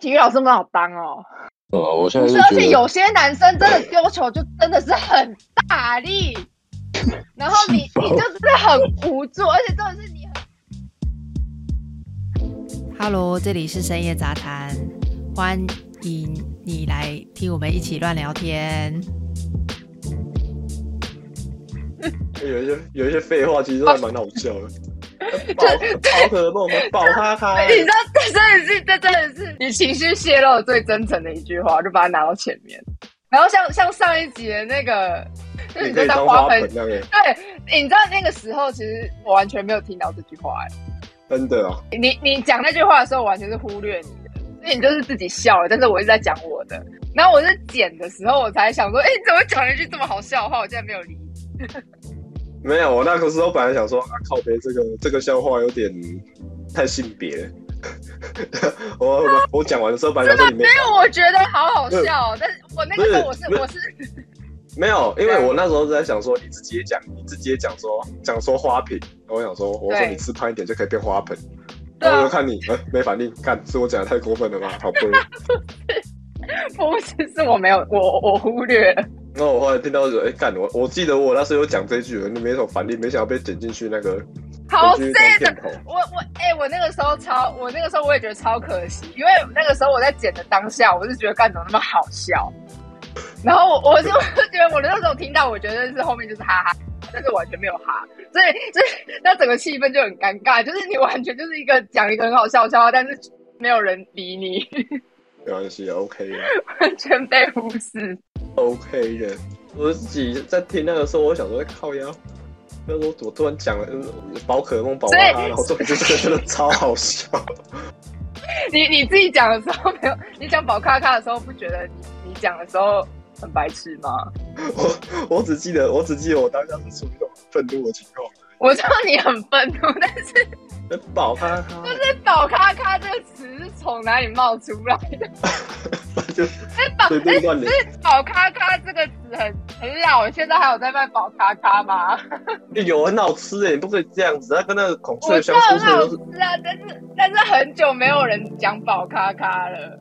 体育老师那么好当哦。哦，我现在不是，是而且有些男生真的丢球就真的是很大力，然后你你就是很无助，而且重点是你很。Hello，这里是深夜杂谈，欢迎你来听我们一起乱聊天。有一些有一些废话，其实还蛮好笑的。宝宝可梦，宝哈哈，你知道，这真的是，这真的是你情绪泄露最真诚的一句话，就把它拿到前面。然后像像上一集的那个，就是你在当花盆对，你知道那个时候其实我完全没有听到这句话、哎真的哦，你你讲那句话的时候，我完全是忽略你的，所以你就是自己笑了，但是我一直在讲我的。然后我是剪的时候，我才想说，哎、你怎么讲了一句这么好笑的话？我竟然没有理你。没有，我那个时候本来想说啊，靠背这个这个笑话有点太性别。我我我讲完的时候，本来想说你没有我觉得好好笑，但是我那个时候我是是我是没有，因为我那时候是在想说，你自己也讲，你自己也讲说讲说花瓶，然后我想说，我说你吃胖一点就可以变花盆，然后我就看你呃没反应，看是我讲的太过分了吧？好笨。不 是是我没有我我忽略了。然后我后来听到说，哎干我我记得我那时候有讲这句，你没什么反应，没想到被剪进去那个好 sad。我我哎、我那个时候超，我那个时候我也觉得超可惜，因为那个时候我在剪的当下，我是觉得干怎么那么好笑，然后我我就 觉得我那时候听到，我觉得是后面就是哈哈，但是完全没有哈，所以所以那整个气氛就很尴尬，就是你完全就是一个讲一个很好笑的笑话，但是没有人理你，没关系，OK 的 完全被忽视。，OK 的。我自己在听那个时候，我想说靠腰。那时候我突然讲了嗯宝可梦宝所以哈哈，然后重点是这个真的超好笑。你你自己讲的时候没有，你讲宝咖咖的时候不觉得你你讲的时候很白痴吗？我我只记得我只记得我当下是处于一种愤怒的情况。我知道你很愤怒，但是。那宝哈哈，这“宝咖咖”这个词是从哪里冒出来的？就哎，宝是“宝咖咖”这个词很很老，现在还有在卖宝咖咖吗？有很好吃哎，你不可以这样子，它跟那个孔雀我知香酥道很好。吃啊，但是但是很久没有人讲宝咖咖了。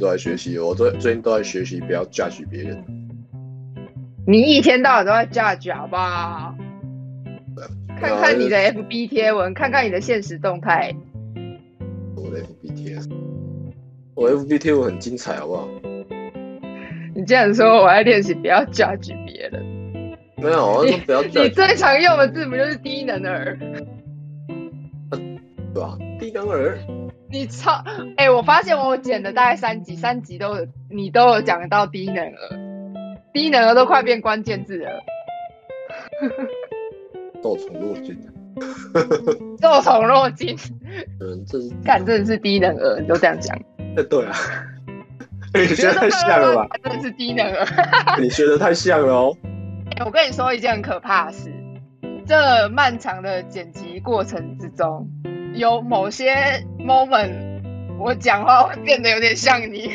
都在学习，我最最近都在学习不要 judge 别人。你一天到晚都在 judge 好不好？看看你的 FB 贴文，看看你的现实动态。我的 FB 贴，我 FB 贴文很精彩，好不好？你竟然说我在练习不要 judge 别人，没有，我不要你最常用的字不就是低能儿？对吧？低能儿，你超哎、我发现我剪的大概三集，三集都有你都有讲到低能儿，低能儿都快变关键字了，受宠若惊。受宠若惊，嗯，这是干真的是低能儿，你都这样讲，哎对啊，你学的太像了吧？真的是低能儿。你学的太像了哦。欸我跟你说一件很可怕的事，这漫长的剪辑过程之中，有某些 moment 我讲话会变得有点像你。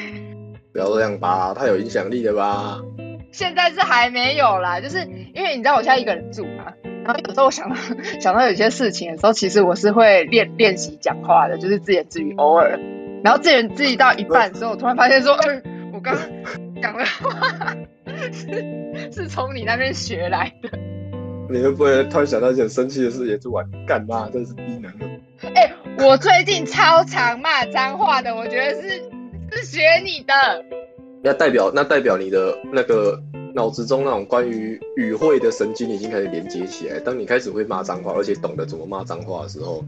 不要这样吧，太有影响力了吧？现在是还没有啦，就是因为你知道我现在一个人住嘛，然后有时候我想到 想到有些事情的时候，其实我是会练练习讲话的，就是自言自语，偶尔。然后自言自语到一半的时候，我突然发现说，嗯、我刚刚讲的话是 是从你那边学来的。你会不会突然想到一件生气的事，也是玩干妈，真是低能儿。哎、我最近超常骂脏话的，我觉得是是学你的。那代表那代表你的那个脑子中那种关于语汇的神经已经开始连接起来。当你开始会骂脏话，而且懂得怎么骂脏话的时候，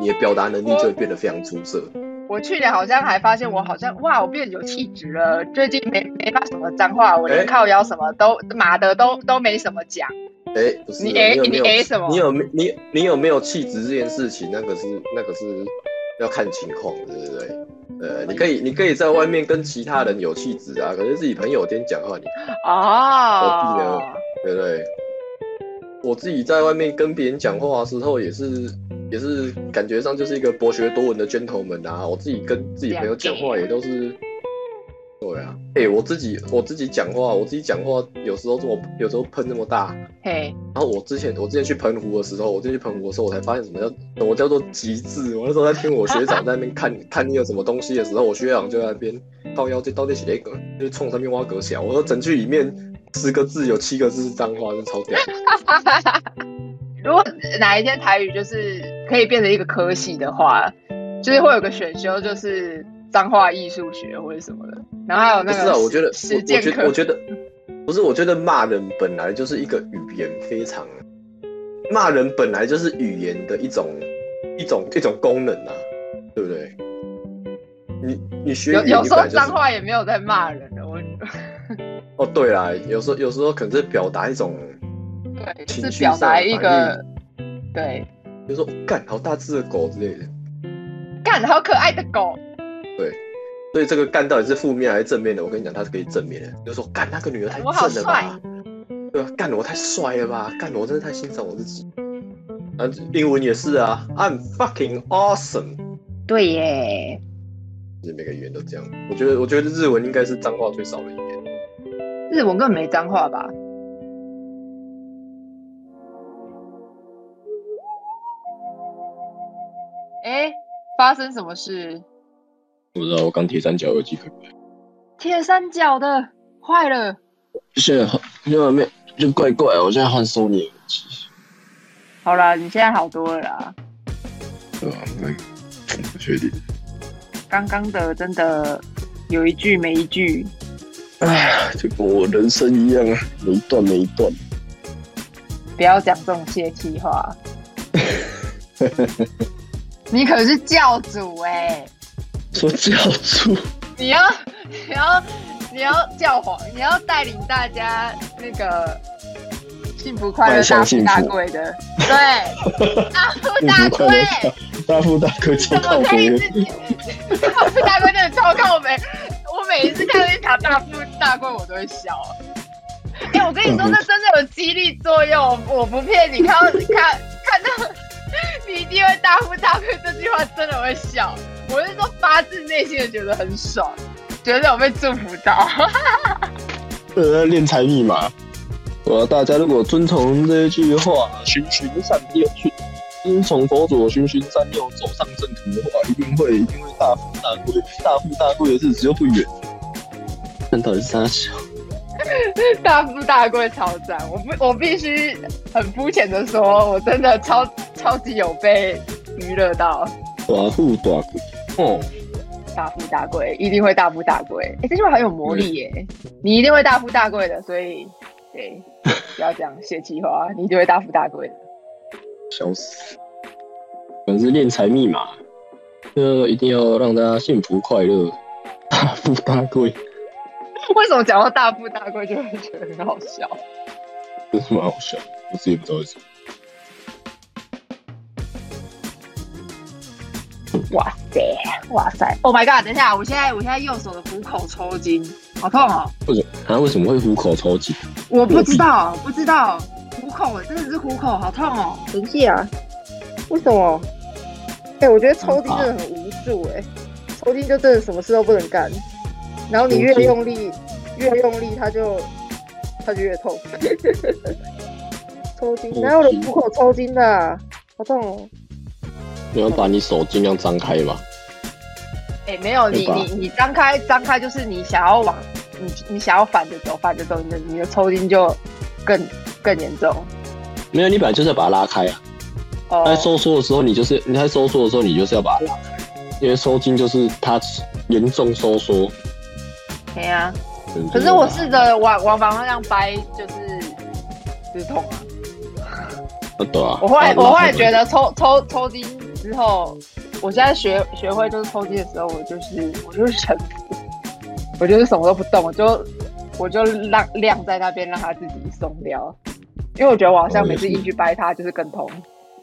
你的表达能力就会变得非常出色。我去年好像还发现我好像哇，我变有气质了。最近没没骂什么脏话，我连哎靠腰什么都骂的都都没什么讲。哎、不是你哎你有没有哎什么你有没你你有没有气质这件事情，那个是那个是要看情况，对不对？呃，你可以你可以在外面跟其他人有气质啊，可是自己朋友间讲话，你啊何必呢哦，对不对？我自己在外面跟别人讲话的时候，也是也是感觉上就是一个博学多闻的 gentleman 啊。我自己跟自己朋友讲话也都是，对啊。哎、我自己我自己讲话，我自己讲话有时候这么有时候喷这么大，嘿，然后我之前我之前去澎湖的时候，我之前去澎湖的时候，我才发现什么叫什么叫做极致。我那时候在听我学长在那边看 看你有什么东西的时候，我学长就在那边靠腰就到底写一个，就是冲上面挖格小。我说整句里面十个字有七个字是脏话，真超屌。如果哪一天台语就是可以变成一个科系的话，就是会有个选修，就是脏话艺术学或者什么的，然后还有那个不是啊，我觉得我实践我觉得课。我觉得不是，我觉得骂人本来就是一个语言非常，骂人本来就是语言的一种一种一种功能啊，对不对？你你学有有时候脏话也没有在骂人的，我 哦，对啦，有时候有时候可能是表达一种，对就是表达一个对。比如说干好大只的狗之类的。干好可爱的狗，所以这个干到底是负面还是正面的？我跟你讲，它是可以正面的，就是说干那个女的太正了吧，对啊，干我太帅了吧，干我真的太欣赏我自己。啊，英文也是啊，I'm fucking awesome。对耶，就是每个语言都这样。我觉得，我觉得日文应该是脏话最少的语言。日文根本没脏话吧？哎，发生什么事？不知道，我刚铁三角有几个。铁三角的坏了，现在现在没就怪怪，我现在换 Sony 耳机，好啦，你现在好多了啦。对吧？不确定。刚刚的真的有一句没一句，哎，就跟我人生一样啊，没一段没一段。不要讲这种泄气话。你可是教主哎、说教主，你要你要你要教皇，你要带领大家那个幸福快乐 大富大贵的，对，大富大贵，大富大贵超怎么可靠北的。以自己？大富大贵真的超靠北，我每一次看到一条大富大贵，我都会笑。哎、我跟你说，那真的有激励作用，我不骗你。看到看看到你一定会大富大贵这句话，真的会笑。我是说发自内心的觉得很爽，觉得有被祝福到。呃，练财密码。我大家如果遵从这句话，循循善诱，循遵从佛祖循循善诱，走上正途的话，一定会一定会大富大贵，大富大贵的日子就不远。那到底是啥小？大富大贵超赞！我不，我必须很肤浅的说，我真的超超级有被娱乐到。大富大贵。哦，大富大贵一定会大富大贵，哎、这句话很有魔力耶！你一定会大富大贵的，所以对，不要这样泄气话，你一定会大富大贵的。笑死！可能是练财密码，这一定要让大家幸福快乐，大富大贵，为什么讲到大富大贵就会觉得很好笑？真是蛮好笑，我自己也不知道为什么。哇塞，哇塞！Oh my god！等一下，我现在我现在右手的虎口抽筋，好痛哦！为什么？他为什么会虎口抽筋？我不知道，不知道，虎口真的是虎口，好痛哦！等一下，为什么？哎、我觉得抽筋真的很无助哎、抽筋就真的什么事都不能干，然后你越用力，越用力它就它就越痛。抽筋哪有人虎口抽筋的啊、好痛哦！你要把你手尽量张开吧。哎、没有，你你你张开张开，就是你想要往你你想要反着走，反着走，你的你的抽筋就更更严重。没有，你本来就是要把它拉开啊。哦在收缩的时候，你就是你在收缩的时候，你就是要把它拉开，因为收筋就是它严重收缩。对呀、啊可是我试着往往反方向掰，就是就是痛啊。啊，对啊。我后来啊我后来觉得抽抽抽筋之后，我现在学学会就是抽筋的时候，我就是我就是臣服，我就是什么都不动，我就我就让晾在那边让它自己松掉。因为我觉得我好像每次一去掰它，就是更痛。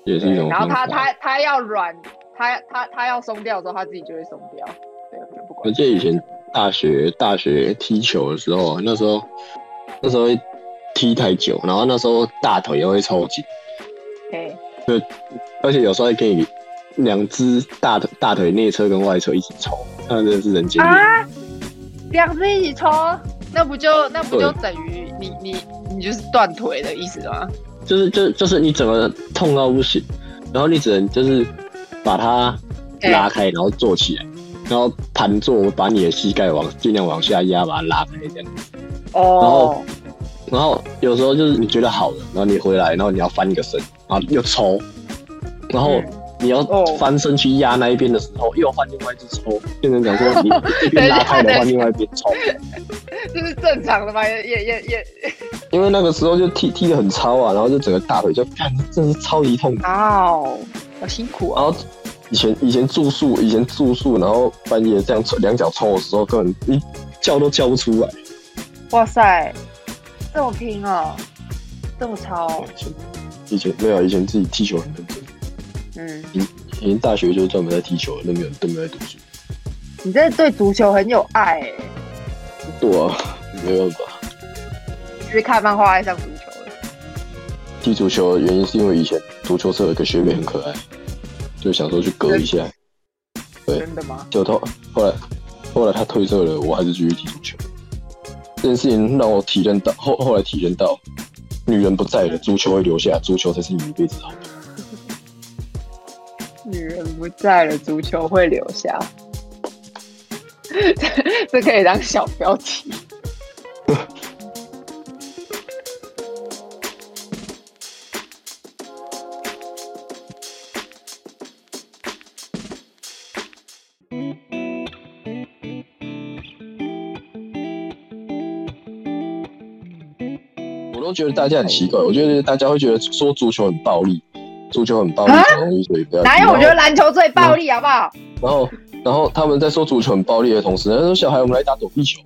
也是一种然后它。它它要软，它它它要松掉之后，它自己就会松掉。对，我就不我管。记得以前大学大学踢球的时候，那时候那时候会踢太久，然后那时候大腿也会抽筋，嘿，而且有时候会给你两只大腿大腿内侧跟外侧一起抽，那真的是人间。啊，两只一起抽，那不就那不就等于你你你就是断腿的意思吗？就是就就是你整个痛到不行，然后你只能就是把它拉开，然后坐起来，然后盘坐，把你的膝盖往尽量往下压，把它拉开这样。哦，然后有时候就是你觉得好了，然后你回来，然后你要翻一个身，然后又抽，然后你要翻身去压那一边的时候，又换另外一只抽，变成讲说 你拉开的换，另外一边抽，这是正常的吗？也也也也，因为那个时候就踢踢的很超啊，然后就整个大腿就干，真是超级痛。哦，好辛苦啊。然后以前以前住宿，以前住宿，然后半夜这样两脚抽的时候，根本一叫都叫不出来。哇塞，这么拼哦，这么超。以前没有，以前自己踢球很认真。嗯，以以前大学就专门在踢球，都没有都没有在读书。你这对足球很有爱哎。对啊，没办法。是看漫画爱上足球的。踢足球的原因是因为以前足球社有一个学妹很可爱，就想说去隔一下。对。真的吗？就他后来后来他退社了，我还是继续踢足球。这件事情让我体验到后后来体验到，女人不在了，足球会留下，足球才是你一辈子好。女人不在了，足球会留下，这可以当小标题。我都觉得大家很奇怪，我觉得大家会觉得说足球很暴力，足球很暴力，所以不要。哪有？我觉得篮球最暴力，好不好？然后，然后他们在说足球很暴力的同时，他说：“小孩，我们来打躲避球。”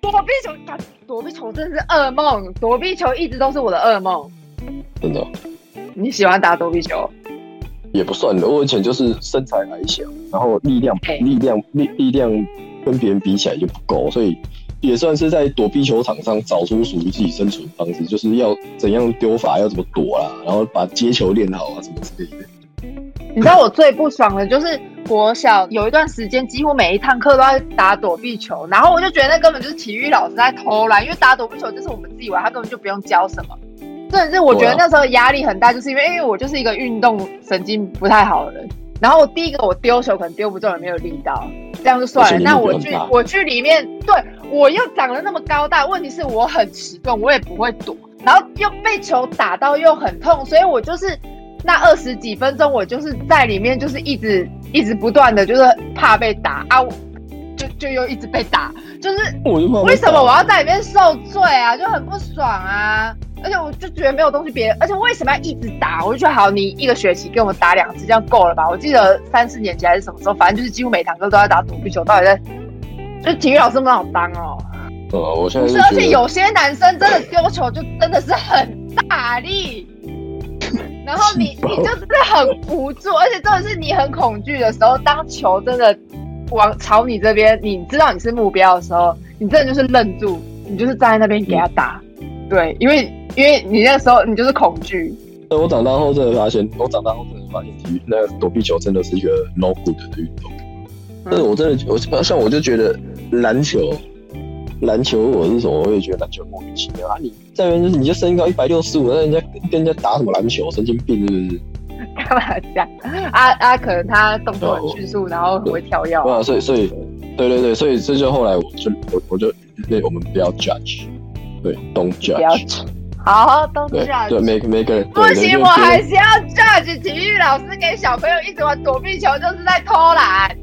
躲避球打躲避球真的是噩梦，躲避球一直都是我的噩梦。真的？你喜欢打躲避球？也不算的，我以前就是身材矮小，然后力量力量力力量跟别人比起来就不够，所以。也算是在躲避球场上找出属于自己生存方式，就是要怎样丢法，要怎么躲啦，然后把接球练好啊，什么之类的。你知道我最不爽的就是国小有一段时间，几乎每一堂课都在打躲避球，然后我就觉得那根本就是体育老师在偷懒，因为打躲避球就是我们自己玩，他根本就不用教什么。真的是我觉得那时候压力很大，就是因为因为我就是一个运动神经不太好的人。然后我第一个我丢球可能丢不中，也没有力道，这样就算了。那我去我去里面，对我又长得那么高大，问题是我很迟钝，我也不会躲，然后又被球打到又很痛，所以我就是那二十几分钟，我就是在里面就是一直一直不断的就是怕被打啊，就就又一直被打，就是为什么我要在里面受罪啊？就很不爽啊。而且我就觉得没有东西别，而且为什么要一直打？我就觉得好，你一个学期给我们打两次，这样够了吧？我记得三四年级还是什么时候，反正就是几乎每堂课都在打躲避球。到底在，就体育老师不好当哦。呃，我现在是，而且有些男生真的丢球就真的是很大力，然后你你就是很无助，而且真的是你很恐惧的时候，当球真的往朝你这边，你知道你是目标的时候，你真的就是愣住，你就是站在那边给他打。对，因为。因为你那时候你就是恐惧。那我长大后真的发现，我长大后真的发现，体育那个躲避球真的是一个 no good 的运动。但是我真的，我像我就觉得篮球，篮球我是什么，我也觉得篮球莫名其妙啊！你再原就是你就身高一百六十五，那人家跟人家打什么篮球，神经病是不是？干嘛这样？啊啊，可能他动作很迅速，然后很会跳跃。啊，所以所以，对对对，所以这就后来我就我我就对我们不要 judge，对，don't judge。好，都 judge。对，每每个人不行，我还是要 judge 体育老师给小朋友一直玩躲避球，就是在偷懒。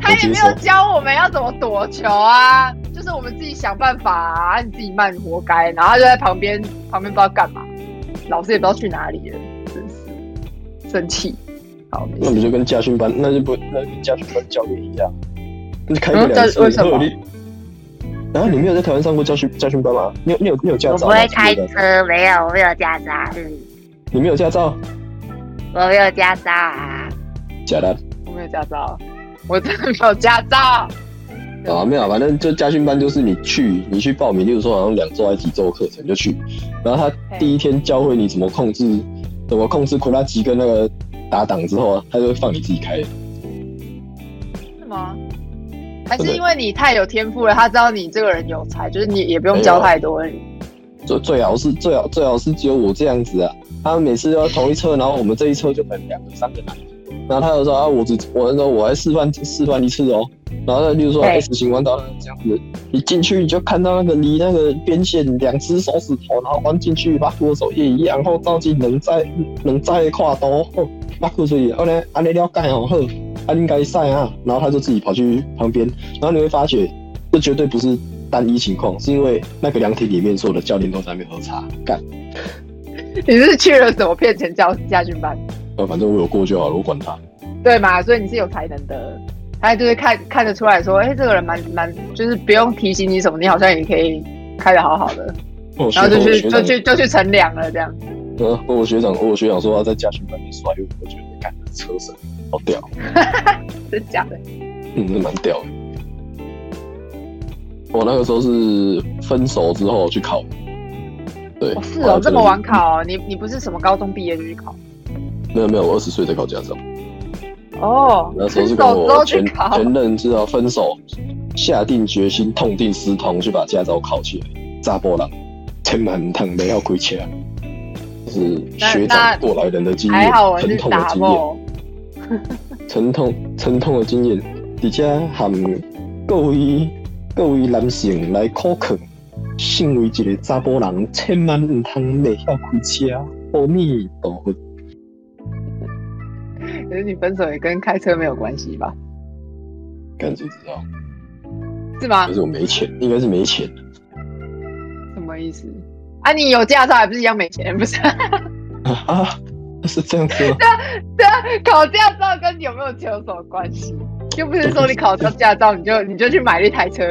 他也没有教我们要怎么躲球啊，就是我们自己想办法啊，你自己慢，活该。然后就在旁边，旁边不知道干嘛，老师也不知道去哪里了，生气。好，那不就跟家训班，那就不，那跟家训班教练一样，那就开不了车，为什么？然后你没有在台湾上过教训教训班吗？你有你有你有驾照？我不会开车，没有，我没有驾照。嗯，你没有驾照？我没有驾照啊。假的？我没有驾照，我真的没有驾照。啊，没有，反正就家训班就是你去，你去报名，例如说好像两周还是几周课程就去，然后他第一天教会你怎么控制，怎么控制库拉奇跟那个打档之后，他就会放你自己开。是吗？还是因为你太有天赋了，他知道你这个人有才，就是你也不用教太多。最最好是最好最好是只有我这样子啊。他们每次要同一车，然后我们这一车就可能两个三个男的，然后他就说啊，我只我那时候我还示范示范一次哦。然后，例如说 S 型弯道这样子，你进去你就看到那个离那个边线两只手指头，然后弯进去，把左手也一样，然后照进能再能再跨刀，把扶手也，后来安尼了解哦，好，他应该赛啊，然后他就自己跑去旁边，然后你会发觉，这绝对不是单一情况，是因为那个凉亭里面所有的教练都在那边喝茶干。你是去了什么骗成教家训班？呃，反正我有过就好了，我管他。对嘛，所以你是有才能的。他就是看看得出来说，哎，这个人蛮蛮，就是不用提醒你什么，你好像也可以开的好好的，然后就去就去就去乘凉了这样。嗯，我学长，我学长说他在家训班里耍，因为我觉得干的车神好屌，真假的？嗯，是蛮屌的。我那个时候是分手之后去考，对，是哦，这么晚考，你你不是什么高中毕业就去考？没有没有，我二十岁才考驾照。哦，那时候是跟我前前任知道分手，下定决心痛定思痛去把驾照考起来。扎波浪，千万趟没要亏钱，是学长过来人的经验，疼痛的经验，疼痛疼痛的经验，而且含各位各位男性来考考，身为一个查甫人，千万唔通未晓开车，阿弥陀佛。可是你分手也跟开车没有关系吧？干谁知道？是吗？可是我没钱，应该是没钱。什么意思？啊，你有驾照还不是一样没钱？不是？啊，是这样子吗？对啊，对啊，考驾照跟你有没有钱有什么关系？又不是说你考到驾照你就你就去买了一台车，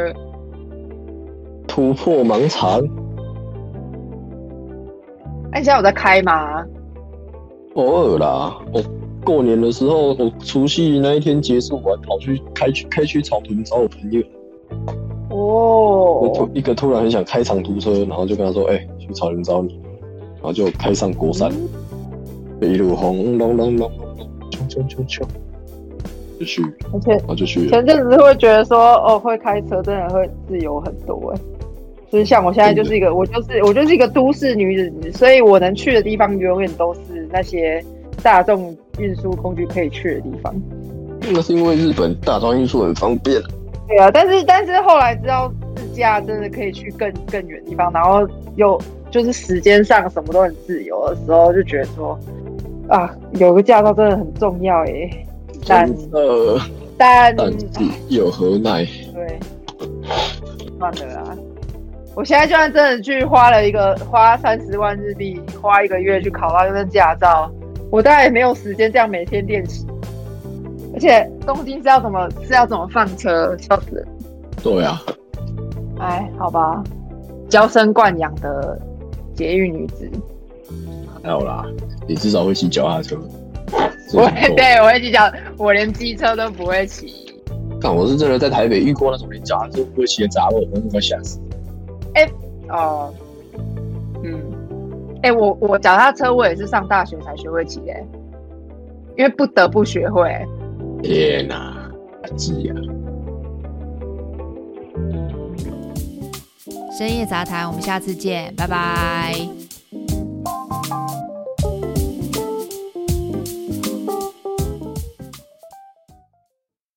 突破盲肠。哎，你现在有在开吗？偶尔啦，哦。过年的时候，我除夕那一天结束，我还跑去开去开去草屯找我朋友。哦，突一个突然很想开长途车，然后就跟他说：“哎，去草屯找你。”然后就开上国山，一路轰隆隆隆隆，冲冲冲冲，就去。而且，我就去。前阵子会觉得说，哦，会开车真的会自由很多哎。就是像我现在就是一个，我就是我就是一个都市女子，所以我能去的地方永远都是那些。大众运输工具可以去的地方，那是因为日本大众运输很方便。对啊，但是但是后来知道自驾真的可以去更更远地方，然后又就是时间上什么都很自由的时候，就觉得说啊，有个驾照真的很重要耶。但呃，但有何奈？对，算了啦。我现在就算真的去花了一个花三十万日币，花一个月去考到一份驾照。我大概也没有时间这样每天练习，而且东京是要怎么是要怎么放车，笑死人。对啊。哎，好吧，娇生惯养的节育女子。还有啦，你至少会骑脚踏车。我对我会骑脚，我连机车都不会骑。但，我是真的在台北遇过那种连脚踏车不会骑的杂货，我都快吓死。哎，哦，嗯。哎，我我脚踏车我也是上大学才学会骑的，因为不得不学会。天哪，急啊！深夜杂谈，我们下次见，拜拜。